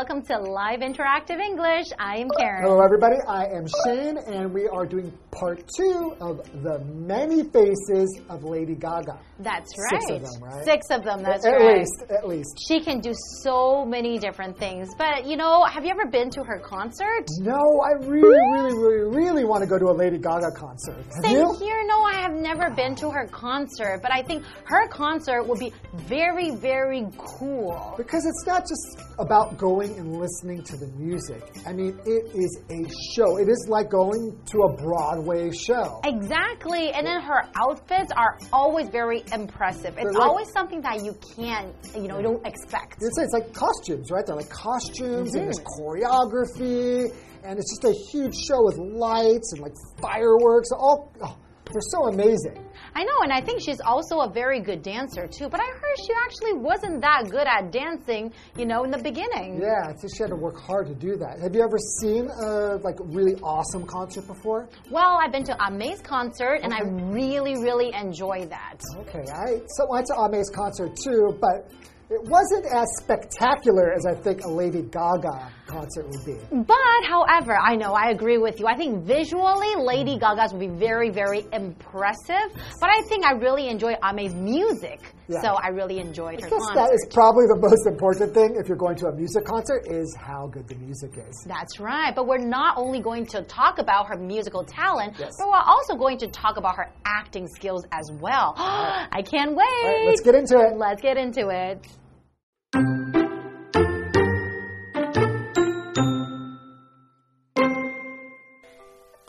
Welcome to Live Interactive English. I am Karen. Hello, everybody. I am Shane, and we are doing part two of the many faces of Lady Gaga. That's right. Six of them, right? Six of them, that's at right. least, at least. She can do so many different things. But, you know, have you ever been to her concert? No, I really, really, really, really want to go to a Lady Gaga concert. Have Same you? here. No, I have never been to her concert, but I think her concert would be very, very cool. Because it's not just about going and listening to the music. I mean, it is a show. It is like going to a Broadway show. Exactly. And then her outfits are always very impressive. It's like- always something that you can't, you know, you don't expect. It's, it's like costumes, right? They're like costumes and there's Mm-hmm. choreography, and it's just a huge show with lights and like fireworks. All oh, they're so amazing. I know, and I think she's also a very good dancer too. But I heard she actually wasn't that good at dancing, you know, in the beginning. Yeah, think she had to work hard to do that. Have you ever seen a like really awesome concert before? Well, I've been to A-Mei's concert, and I really, really enjoy that. Okay, I so went to A-Mei's concert too, but it wasn't as spectacular as I think a Lady Gaga concert would be. But, however, I know I agree with you. I think visually, Lady mm. Gaga's would be very, very impressive. But I think I really enjoy A-Mei's music, Yeah. so I really enjoyed her I guess concert. that is probably the most important thing if you're going to a music concert is how good the music is. That's right. But we're not only going to talk about her musical talent, Yes. but we're also going to talk about her acting skills as well. I can't wait. Right, let's get into it. Let's get into it.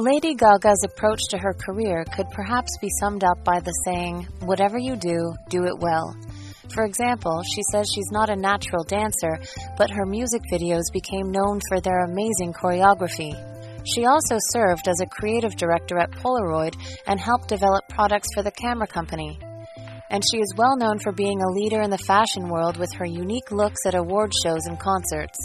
Lady Gaga's approach to her career could perhaps be summed up by the saying, Whatever you do, do it well. For example, she says she's not a natural dancer, but her music videos became known for their amazing choreography. She also served as a creative director at Polaroid and helped develop products for the camera company. And she is well known for being a leader in the fashion world with her unique looks at award shows and concerts.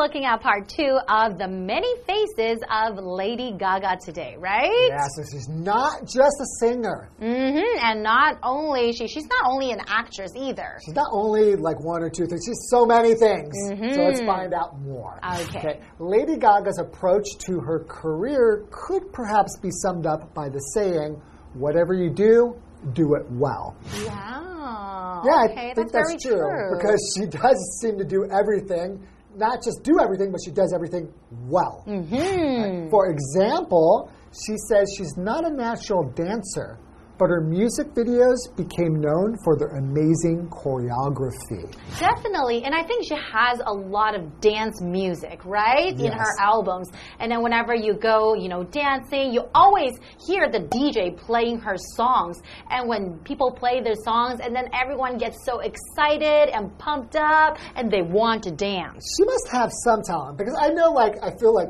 Looking at part two of the many faces of Lady Gaga today, right? Yeah, so she's not just a singer. Mm-hmm. And not only she, she's not only an actress either. She's not only like one or two things, she's so many things. So let's find out more. Okay. Lady Gaga's approach to her career could perhaps be summed up by the saying, whatever you do, do it well. Wow. Yeah, okay, I think that's, that's, very true, because she does seem to do everything, not just do everything, but she does everything well. Hmm. For example, she says she's not a natural dancer, but her music videos became known for their amazing choreography. Definitely, and I think she has a lot of dance music, right, in her albums. And then whenever you go, you know, dancing, you always hear the DJ playing her songs. And when people play their songs, and then everyone gets so excited and pumped up, and they want to dance. She must have some talent because I know, like, I feel like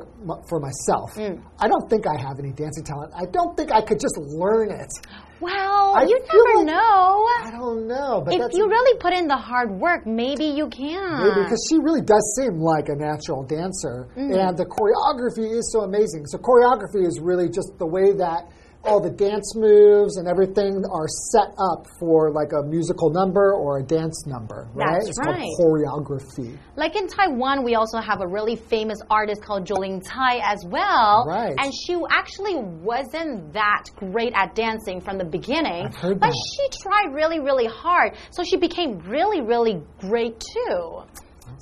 for myself, Hmm. I don't think I have any dancing talent. I don't think I could just learn it. Well, I you never know. I don't know, but If you really put in the hard work, maybe you can. Maybe because she really does seem like a natural dancer, Mm-hmm. and the choreography is so amazing. So choreography is really just the way that all the dance moves and everything are set up for like a musical number or a dance number, right? That's it's right. called choreography. Like in Taiwan, we also have a really famous artist called Jolin Tsai as well. Right. And she actually wasn't that great at dancing from the beginning. I've heard but that. she tried really, really hard. So she became really, really great too.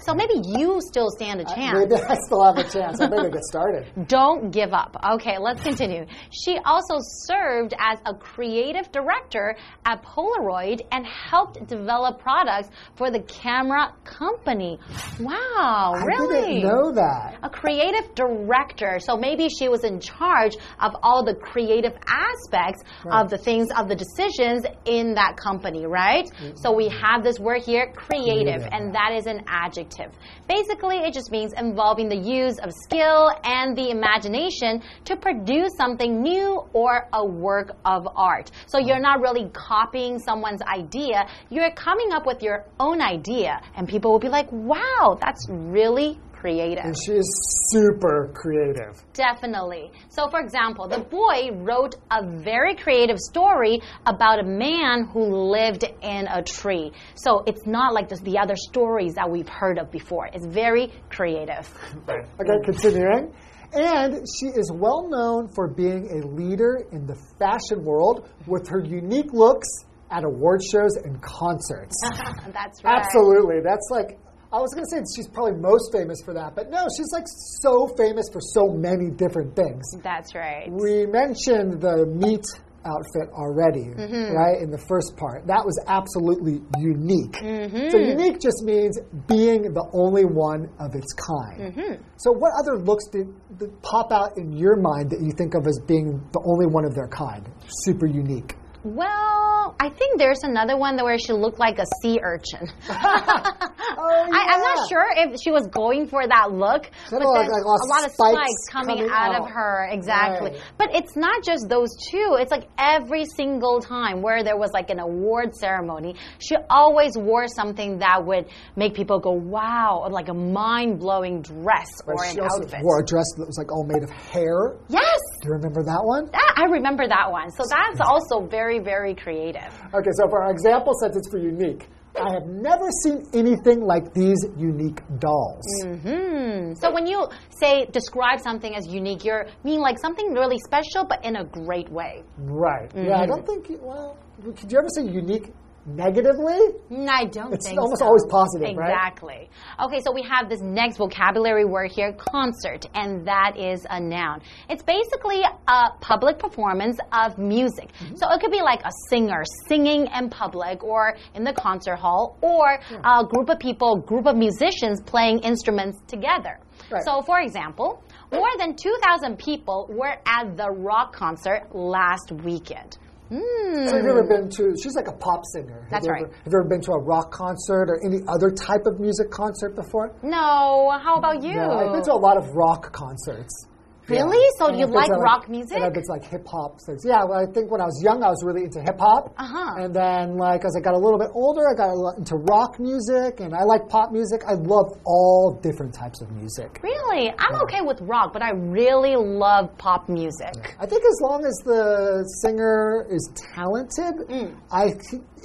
So maybe you still stand a uh, chance. Maybe I still have a chance. I better get started. Don't give up. Okay, let's continue. She also served as a creative director at Polaroid and helped develop products for the camera company. Wow, I really? didn't know that. A creative director. So maybe she was in charge of all the creative aspects of the things, of the decisions in that company, right? Mm-hmm. So we have this word here, creative, Creative, and that is an adjective. Basically, it just means involving the use of skill and the imagination to produce something new or a work of art. So you're not really copying someone's idea, you're coming up with your own idea, and people will be like, wow, that's really creative. And she is super creative. Definitely. So, for example, the boy wrote a very creative story about a man who lived in a tree. So, it's not like the, the other stories that we've heard of before. It's very creative. Okay, continuing. And she is well known for being a leader in the fashion world with her unique looks at award shows and concerts. That's right. Absolutely. That's like, I was going to say she's probably most famous for that, but no, she's like so famous for so many different things. That's right. We mentioned the meat outfit already, Mm-hmm. right, in the first part. That was absolutely unique. Mm-hmm. So, unique just means being the only one of its kind. Mm-hmm. So, what other looks did, did pop out in your mind that you think of as being the only one of their kind? Super unique. Well, I think there's another one where she looked like a sea urchin. Oh, I, I'm not sure if she was going for that look, but like- like a lot of spikes spikes coming, coming out, out. of her. Exactly. Right. But it's not just those two. It's like every single time where there was like an award ceremony, she always wore something that would make people go, wow, or like a mind blowing dress or Right, she an also outfit. wore a dress that was like all made of hair. Yes! Do you remember that one? That, I remember that one. So that's also very, very creative. Okay, so for our example sentence for unique, I have never seen anything like these unique dolls. Hmm. So when you say describe something as unique, you're mean like something really special, but in a great way. Right. Yeah, I Mm-hmm. don't think, you- well, could you ever say unique negatively? Mm, I don't It's think almost so. always positive, right? Exactly. Okay, so we have this next vocabulary word here, concert, and that is a noun. It's basically a public performance of music. Mm-hmm. So it could be like a singer singing in public or in the concert hall, or a group of people, group of musicians playing instruments together. Right. So, for example, more than 2,000 people were at the rock concert last weekend. Hmm. So have you ever been to, she's like a pop singer. Have That's you right. Have you ever been to a rock concert or any other type of music concert before? No, how about you? No, I've been to a lot of rock concerts. Really? So And you I've like rock music? And I've like hip hop things. Yeah, well, I think when I was young, I was really into hip hop. Uh-huh. And then, like, as I got a little bit older, I got into rock music, and I like pop music. I love all different types of music. Really? I'm okay with rock, but I really love pop music. I think as long as the singer is talented, Mm. I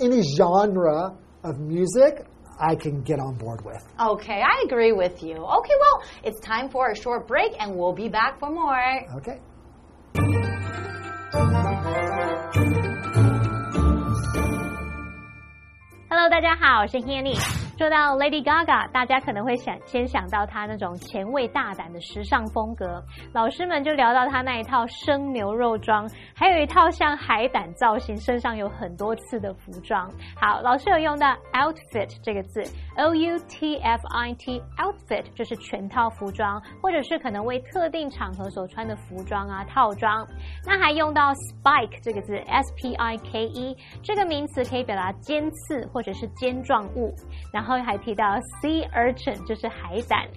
any genre of music I can get on board with. Okay, I agree with you. Okay, well, it's time for a short break and we'll be back for more. Okay. Hello，大家好，我是 Hanny。 说到 Lady Gaga，大家可能会想先想到她那种前卫大胆的时尚风格。老师们就聊到她那一套生牛肉装，还有一套像海胆造型、身上有很多刺的服装。好，老师有用到 outfit 这个字，O U T F I T outfit 就是全套服装，或者是可能为特定场合所穿的服装啊套装。那还用到 spike 这个字，S P I K E 这个名词可以表达尖刺或者是尖状物。然后还提到 sea urchin 就是海胆。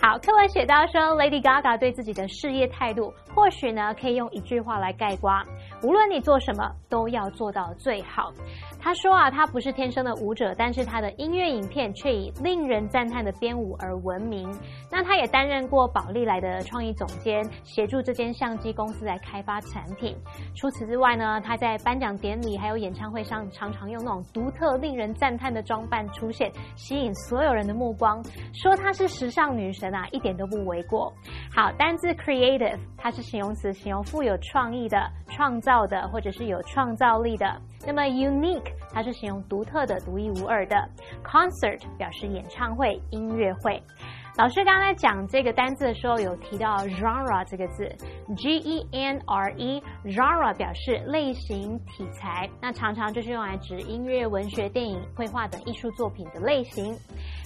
好，课文写到说，Lady Gaga 对自己的事业态度，或许呢可以用一句话来概括：无论你做什么，都要做到最好。他说啊，他不是天生的舞者，但是他的音乐影片却以令人赞叹的编舞而闻名。那他也担任过宝丽来的创意总监，协助这间相机公司来开发产品。除此之外呢，他在颁奖典礼还有演唱会上，常常用那种独特、令人赞叹的装扮出现，吸引所有人的目光。说她是时尚女神啊，一点都不为过。好，单字 creative，它是形容词，形容富有创意的、创造的，或者是有创造力的。那么 unique，它是形容独特的、独一无二的。concert 表示演唱会、音乐会。老师刚才讲这个单字的时候，有提到 genre 这个字，G E N R E，genre 表示类型、题材，那常常就是用来指音乐、文学、电影、绘画等艺术作品的类型。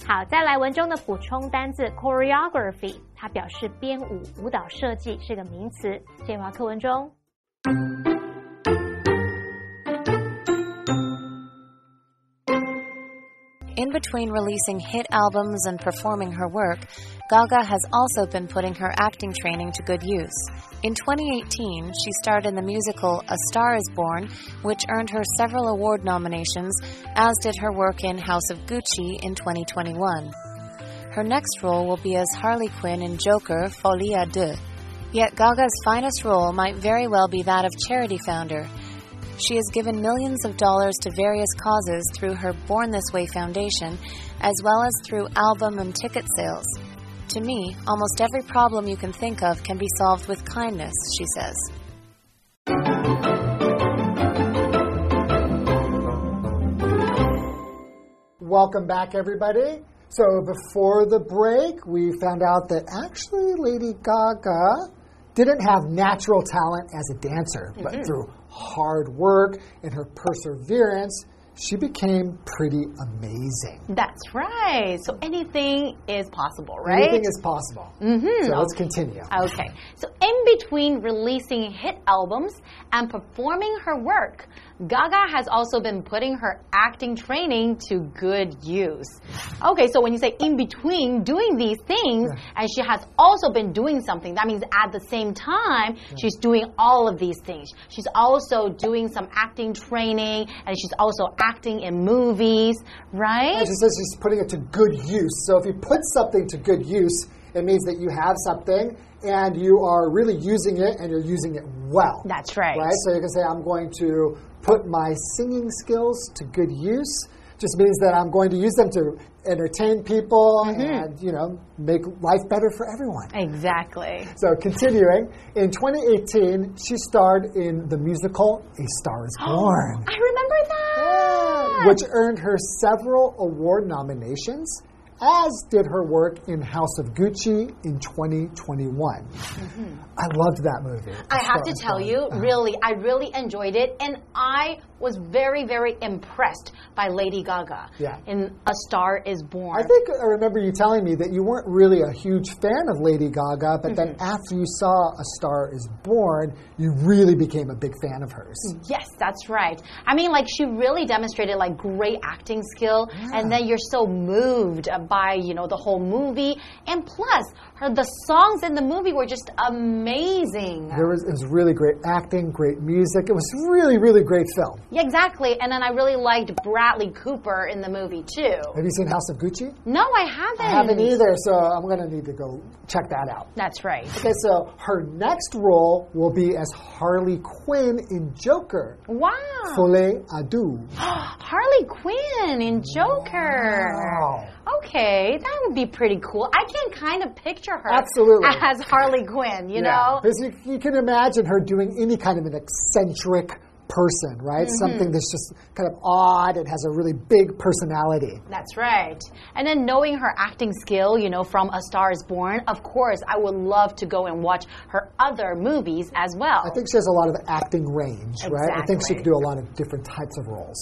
好，再来文中的补充单字 choreography，它表示编舞、舞蹈设计，是个名词。介华课文中。 In between releasing hit albums and performing her work, Gaga has also been putting her acting training to good use. In 2018, she starred in the musical A Star is Born, which earned her several award nominations, as did her work in House of Gucci in 2021. Her next role will be as Harley Quinn in Joker Folie à Deux. Yet Gaga's finest role might very well be that of charity founder. She has given millions of dollars to various causes through her Born This Way Foundation, as well as through album and ticket sales. To me, almost every problem you can think of can be solved with kindness, she says. Welcome back, everybody. So, before the break, we found out that actually Lady Gaga didn't have natural talent as a dancer, but mm-hmm. through hard work and her perseverance, she became pretty amazing. That's right. So anything is possible, right? Anything is possible. Mm-hmm. So, let's continue. Okay. So, in between releasing hit albums and performing her work, Gaga has also been putting her acting training to good use. Okay, so when you say in between doing these things, and she has also been doing something, that means at the same time, she's doing all of these things. She's also doing some acting training, and she's also acting in movies, right? And She says she's putting it to good use. So if you put something to good use, it means that you have something and you are really using it and you're using it well. That's right. Right? So you can say, I'm going to put my singing skills to good use. Just means that I'm going to use them to entertain people mm-hmm. and, you know, make life better for everyone. Exactly. So continuing, in 2018, she starred in the musical A Star is Born. I remember that. Which earned her several award nominations, as did her work in House of Gucci in 2021. I loved that movie. Mm-hmm. I have to tell you, really, I really enjoyed it, and I was very, very impressed by Lady Gaga Yeah. in A Star Is Born. I think I remember you telling me that you weren't really a huge fan of Lady Gaga, but then mm-hmm. after you saw A Star is Born, you really became a big fan of hers. Yes, that's right. I mean, like she really demonstrated like great acting skill, and then you're so moved by you know the whole movie, and plus her the songs in the movie were just amazing. There was, it was really great acting, great music. It was really, really great film. Yeah, exactly. And then I really liked Bradley Cooper in the movie too. Have you seen House of Gucci? No, I haven't. I haven't either, so I'm going to need to go check that out. That's right. Okay, so her next role will be as Harley Quinn in Joker. Wow. Folie deux. Harley Quinn in Joker. Wow. Okay, that would be pretty cool. I can kind of picture her Absolutely. as Harley Quinn, you know? Because you, you can imagine her doing any kind of an eccentric person, right? Mm-hmm. Something that's just kind of odd and has a really big personality. That's right. And then knowing her acting skill, you know, from A Star is Born, of course, I would love to go and watch her other movies as well. I think she has a lot of acting range, right? I think she Exactly. could do a lot of different types of roles.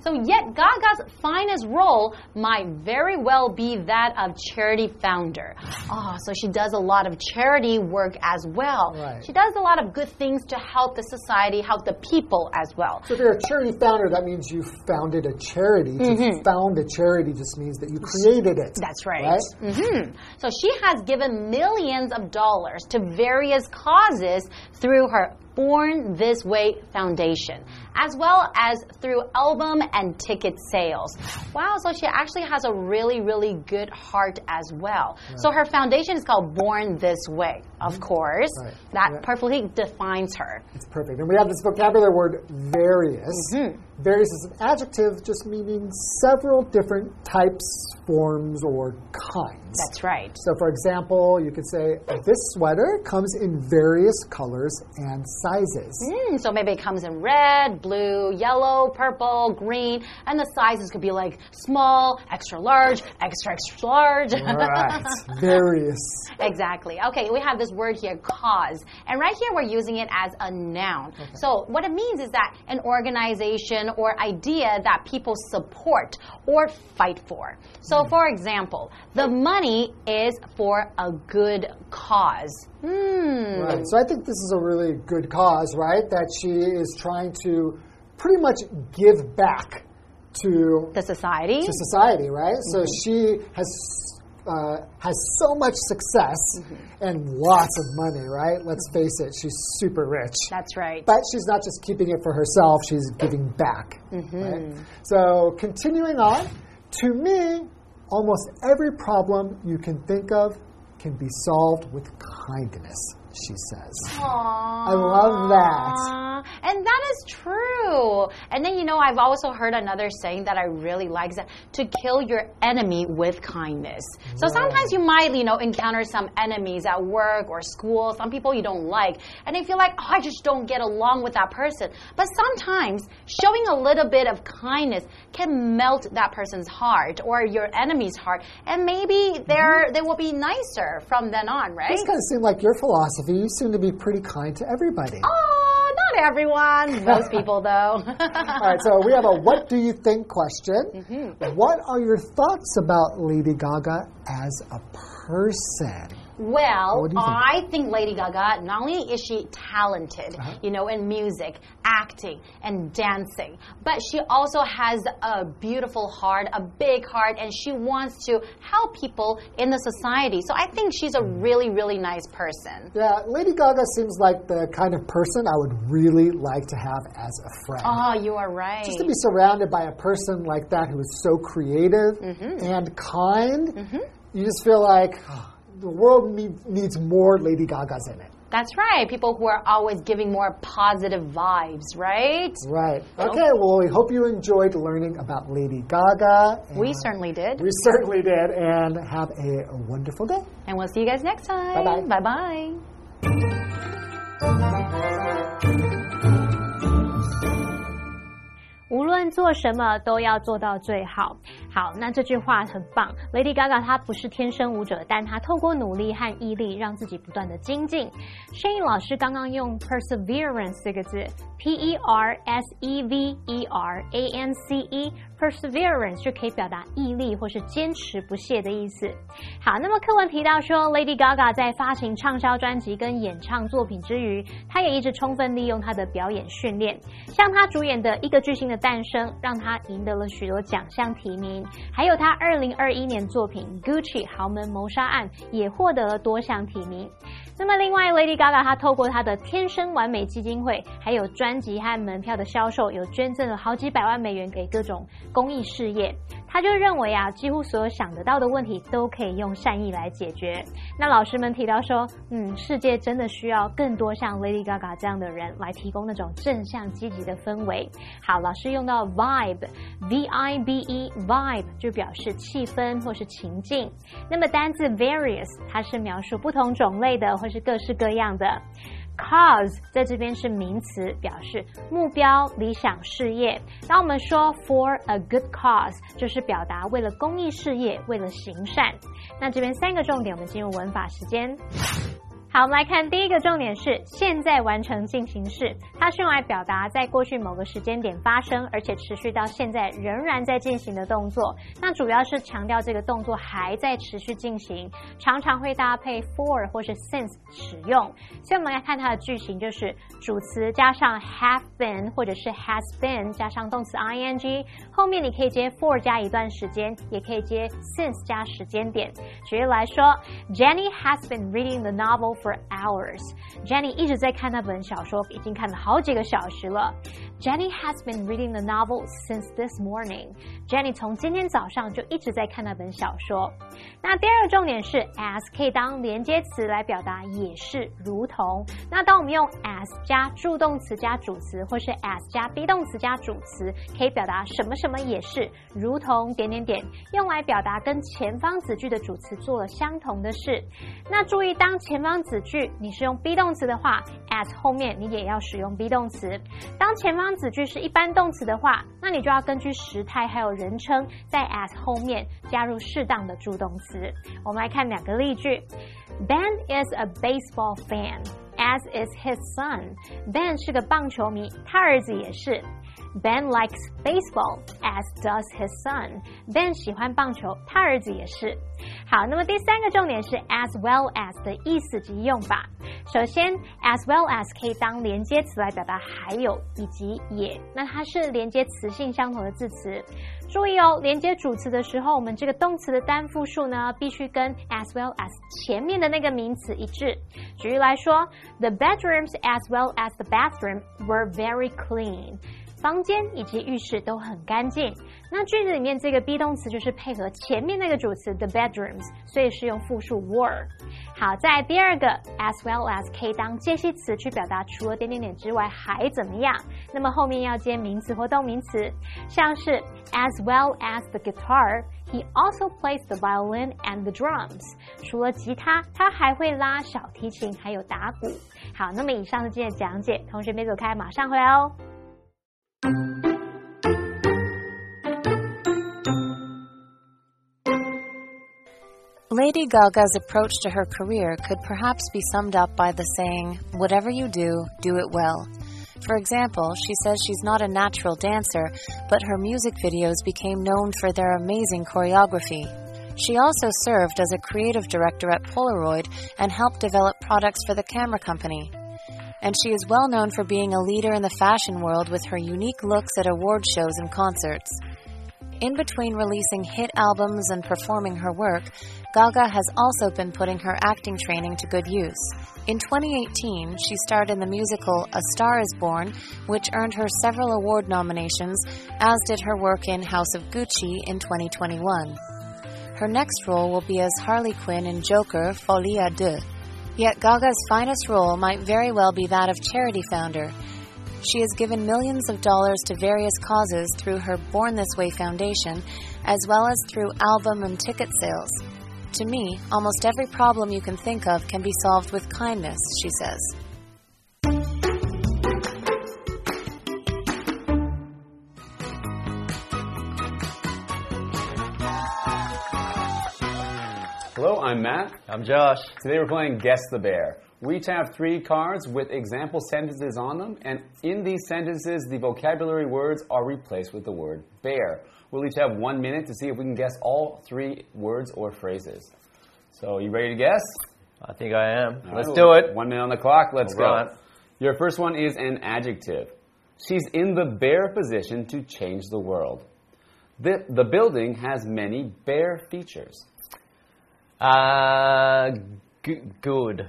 So, yet Gaga's finest role might very well be that of charity founder. Oh, so she does a lot of charity work as well. Right. She does a lot of good things to help the society, help the people as well. So if you're a charity founder, that means you founded a charity. To found a charity just means that you created it. Mm-hmm. That's right. hmm So she has given millions of dollars to various causes through her Born This Way Foundation, as well as through album and ticket sales. Wow, so she actually has a really, really good heart as well. So her foundation is called Born This Way, of course. Right. That Yeah. perfectly defines her. It's perfect. And we have this vocabulary word various. Mm-hmm. Various is an adjective just meaning several different types, forms, or kinds. That's right. So, for example, you could say, This sweater comes in various colors and sizes. Mm, so maybe it comes in red, blue, yellow, purple, green, and the sizes could be like small, extra large, extra extra large. Right. various. exactly. Okay, we have this word here, cause. And right here we're using it as a noun. So what it means is that an organization or idea that people support or fight for. So for example, the money is for a good cause. Hmm. Right. So, I think this is a really good cause, right? That she is trying to pretty much give back to The society. to society, right? So she has uh, has so much success mm-hmm. and lots of money, right? Let's mm-hmm. face it, she's super rich. That's right. But she's not just keeping it for herself; she's giving back. Mm-hmm. Right? So continuing on, to me, almost every problem you can think of can be solved with kindness, she says. Aww. I love that. And that is true. And then, you know, I've also heard another saying that I really like that to kill your enemy with kindness. So sometimes you might, you know, encounter some enemies at work or school, some people you don't like, and they feel like, oh, I just don't get along with that person. But sometimes showing a little bit of kindness can melt that person's heart or your enemy's heart, and maybe they're, mm-hmm. they will be nicer from then on, right? This kind of seemed like your philosophy. You seem to be pretty kind to everybody. Oh, not everyone. Most people, though. All right, so we have a what do you think question. Mm-hmm. What are your thoughts about Lady Gaga as a person? Well, What do you think? I think Lady Gaga, not only is she talented, Uh-huh. you know, in music, acting, and dancing, but she also has a beautiful heart, a big heart, and she wants to help people in the society. So I think she's a really, really nice person. Yeah, Lady Gaga seems like the kind of person I would really like to have as a friend. Oh, you are right. Just to be surrounded by a person like that who is so creative Mm-hmm. and kind, you just feel like oh, the world need, needs more Lady Gagas in it. That's right. People who are always giving more positive vibes, right? Right. Okay, well, we hope you enjoyed learning about Lady Gaga. We certainly did. We certainly did, and have a wonderful day. And we'll see you guys next time. Bye-bye. Bye bye. 无论做什么都要做到最好。好，那这句话很棒。Lady Gaga 她不是天生舞者，但她透过努力和毅力，让自己不断的精进。Shane 老师刚刚用 perseverance 这个字，P E R S E V E R A N C E，perseverance 就可以表达毅力或是坚持不懈的意思。好，那么课文提到说，Lady Gaga 在发行畅销专辑跟演唱作品之余，她也一直充分利用她的表演训练。像她主演的《一个巨星的诞生》，让他赢得了许多奖项提名；还有他二零二一年作品《Gucci 豪门谋杀案》也获得了多项提名。那么，另外，Lady Gaga 她透过她的天生完美基金会，还有专辑和门票的销售，有捐赠了好几百万美元给各种公益事业。他就认为啊，几乎所有想得到的问题都可以用善意来解决。那老师们提到说，嗯，世界真的需要更多像 Lady Gaga 这样的人来提供那种正向积极的氛围。好，老师用到 vibe，v i b e vibe 就表示气氛或是情境。那么单字 various 它是描述不同种类的或是各式各样的。Cause 在这边是名词，表示目标、理想、事业。当我们说 for a good cause，就是表达为了公益事业、为了行善。那这边三个重点，我们进入文法时间。好，我们来看第一个重点是现在完成进行式，它是用来表达在过去某个时间点发生，而且持续到现在仍然在进行的动作。那主要是强调这个动作还在持续进行，常常会搭配 for 或是 since 使用。所以我们来看它的句型，就是主词加上 have been 或者是 has been 加上动词 ing，后面你可以接 for 加一段时间，也可以接 since 加时间点。举例来说，Jenny has been reading the novel for hours. Jenny 一直在看那本小说，已经看了好几个小时了。Jenny has been reading the novel since this morning. Jenny 从今天早上就一直在看那本小说。那第二个重点是 as 可以当连接词来表达也是如同。那当我们用 as 加助动词加主词，或是 as 加 be 动词加主词，可以表达什么什么也是如同点点点，用来表达跟前方子句的主词做了相同的事。那注意，当前方子句你是用 be 动词的话，as 后面你也要使用 be 动词。当前方子句是一般动词的话，那你就要根据时态还有人称，在 as 后面加入适当的助动词。我们来看两个例句：Ben is a baseball fan, as is his son. Ben 是个棒球迷，他儿子也是。Ben likes baseball, as does his son. Ben 喜欢棒球，他儿子也是。好，那么第三个重点是 as well as 的意思及用法。首先，as well as 可以当连接词来表达还有以及也，那它是连接词性相同的字词。注意哦，连接主词的时候，我们这个动词的单复数呢，必须跟 as well as 前面的那个名词一致。举例来说，The bedrooms as well as the bathroom were very clean. 房间以及浴室都很干净。那句子里面这个 be 动词就是配合前面那个主词 the bedrooms，所以是用复数 were。好，在第二个 as well as 可以当介系词去表达除了点点点之外还怎么样。那么后面要接名词或动名词，像是 as well as the guitar。He also plays the violin and the drums。除了吉他，他还会拉小提琴，还有打鼓。好，那么以上是今天的讲解，同学别走开，马上回来哦。Lady Gaga's approach to her career could perhaps be summed up by the saying, Whatever you do, do it well. For example, she says she's not a natural dancer, but her music videos became known for their amazing choreography. She also served as a creative director at Polaroid and helped develop products for the camera company. And she is well known for being a leader in the fashion world with her unique looks at award shows and concerts. In between releasing hit albums and performing her work, Gaga has also been putting her acting training to good use. In 2018, she starred in the musical A Star is Born, which earned her several award nominations, as did her work in House of Gucci in 2021. Her next role will be as Harley Quinn in Joker Folie à Deux. Yet Gaga's finest role might very well be that of charity founder, she has given millions of dollars to various causes through her Born This Way Foundation, as well as through album and ticket sales. To me, almost every problem you can think of can be solved with kindness, she says. I'm Matt. I'm Josh. Today we're playing Guess the Bear. We each have three cards with example sentences on them, and in these sentences, the vocabulary words are replaced with the word bear. We'll each have one minute to see if we can guess all three words or phrases. So, you ready to guess? I think I am. All Let's right, do it. One minute on the clock. Let's All go. right. Your first one is an adjective. She's in the bear position to change the world. The, the building has many bare features. Uh, g- good.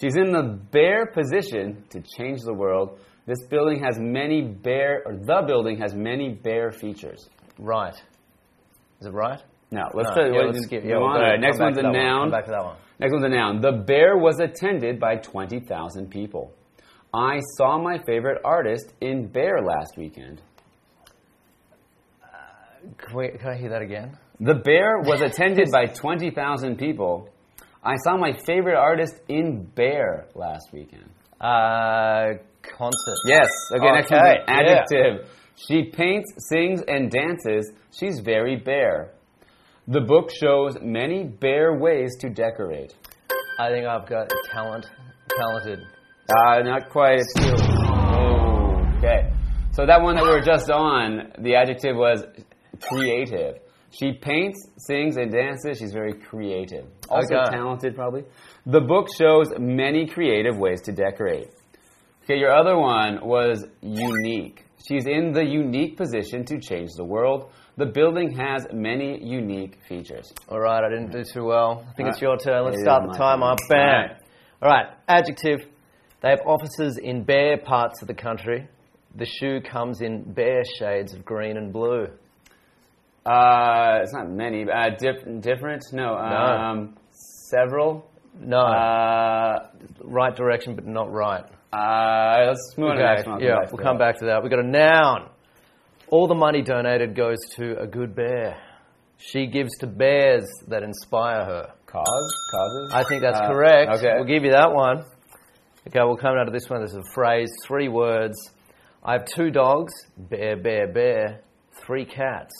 She's in the bare position to change the world. This building has many bare, or the building has many bare features. Right. Is it right? Now, let's, No, yeah, let's skip. you Yeah, we'll want- go- all right, next one's a one. noun. Come back to that one. Next one's a noun. The bear was attended by 20,000 people. I saw my favorite artist in Bear last weekend. Can, we, can I hear that again? The bear was attended by 20,000 people. I saw my favorite artist in Bear last weekend. Uh, concert. Yes. Okay, next Okay, an adjective. She paints, sings, and dances. She's very bare. The book shows many bare ways to decorate. I think I've got talent. Talented. Uh, not quite. It's still. Oh, okay. So that one that we were just on, the adjective was creative. She paints, sings, and dances. She's very creative. Also Okay. talented, probably. The book shows many creative ways to decorate. Okay, your other one was unique. She's in the unique position to change the world. The building has many unique features. All right, I didn't do too well. I think it's uh, your turn. Let's It start the timer. Bam. All right. All right, adjective. They have offices in bare parts of the country. The shoe comes in bare shades of green and blue. Uh, it's not many. Uh, diff- different? No. Um, several. No, Uh, right direction, but not right. uh, let's move on to next one. yeah, we'll come back to that. We've got a noun. All the money donated goes to a good bear. She gives to bears that inspire her. Cause? Causes? I think that's Uh, correct. Okay. We'll give you that one. Okay, we'll come down to this one. There's a phrase, three words. I have two dogs, bear, bear, bear, three cats.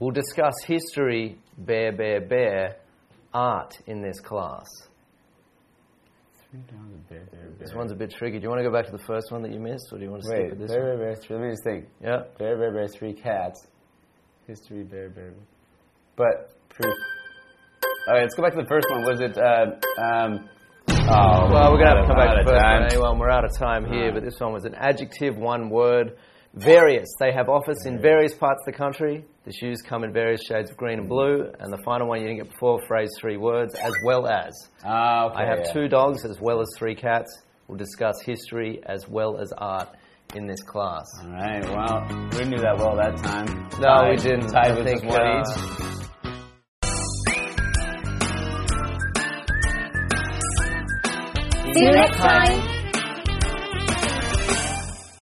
We'll discuss history, bear, bear, bear, art in this class. This one's a bit tricky. Do you want to go back to the first one that you missed, or do you want to stick Wait, with this bear, one? bear, bear, three. Let me just think. Yeah. Bear, bear, bear, three cats. History, bear, bear. bear. But proof. All right, let's go back to the first one. Was it? Uh, um, oh, Well, we're going to have to come back to the first time. one anyway. We're out of time here, but this one was an adjective, one word. Various. They have office in various parts of the country. The shoes come in various shades of green and blue. And the final one you didn't get before, phrase three words, as well as. Ah, okay, I have yeah. two dogs as well as three cats. We'll discuss history as well as art in this class. All right. Well, we knew that well that time. No, Tied- we didn't. Tied I with think, one uh, each. See you next time.